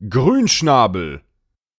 Grünschnabel.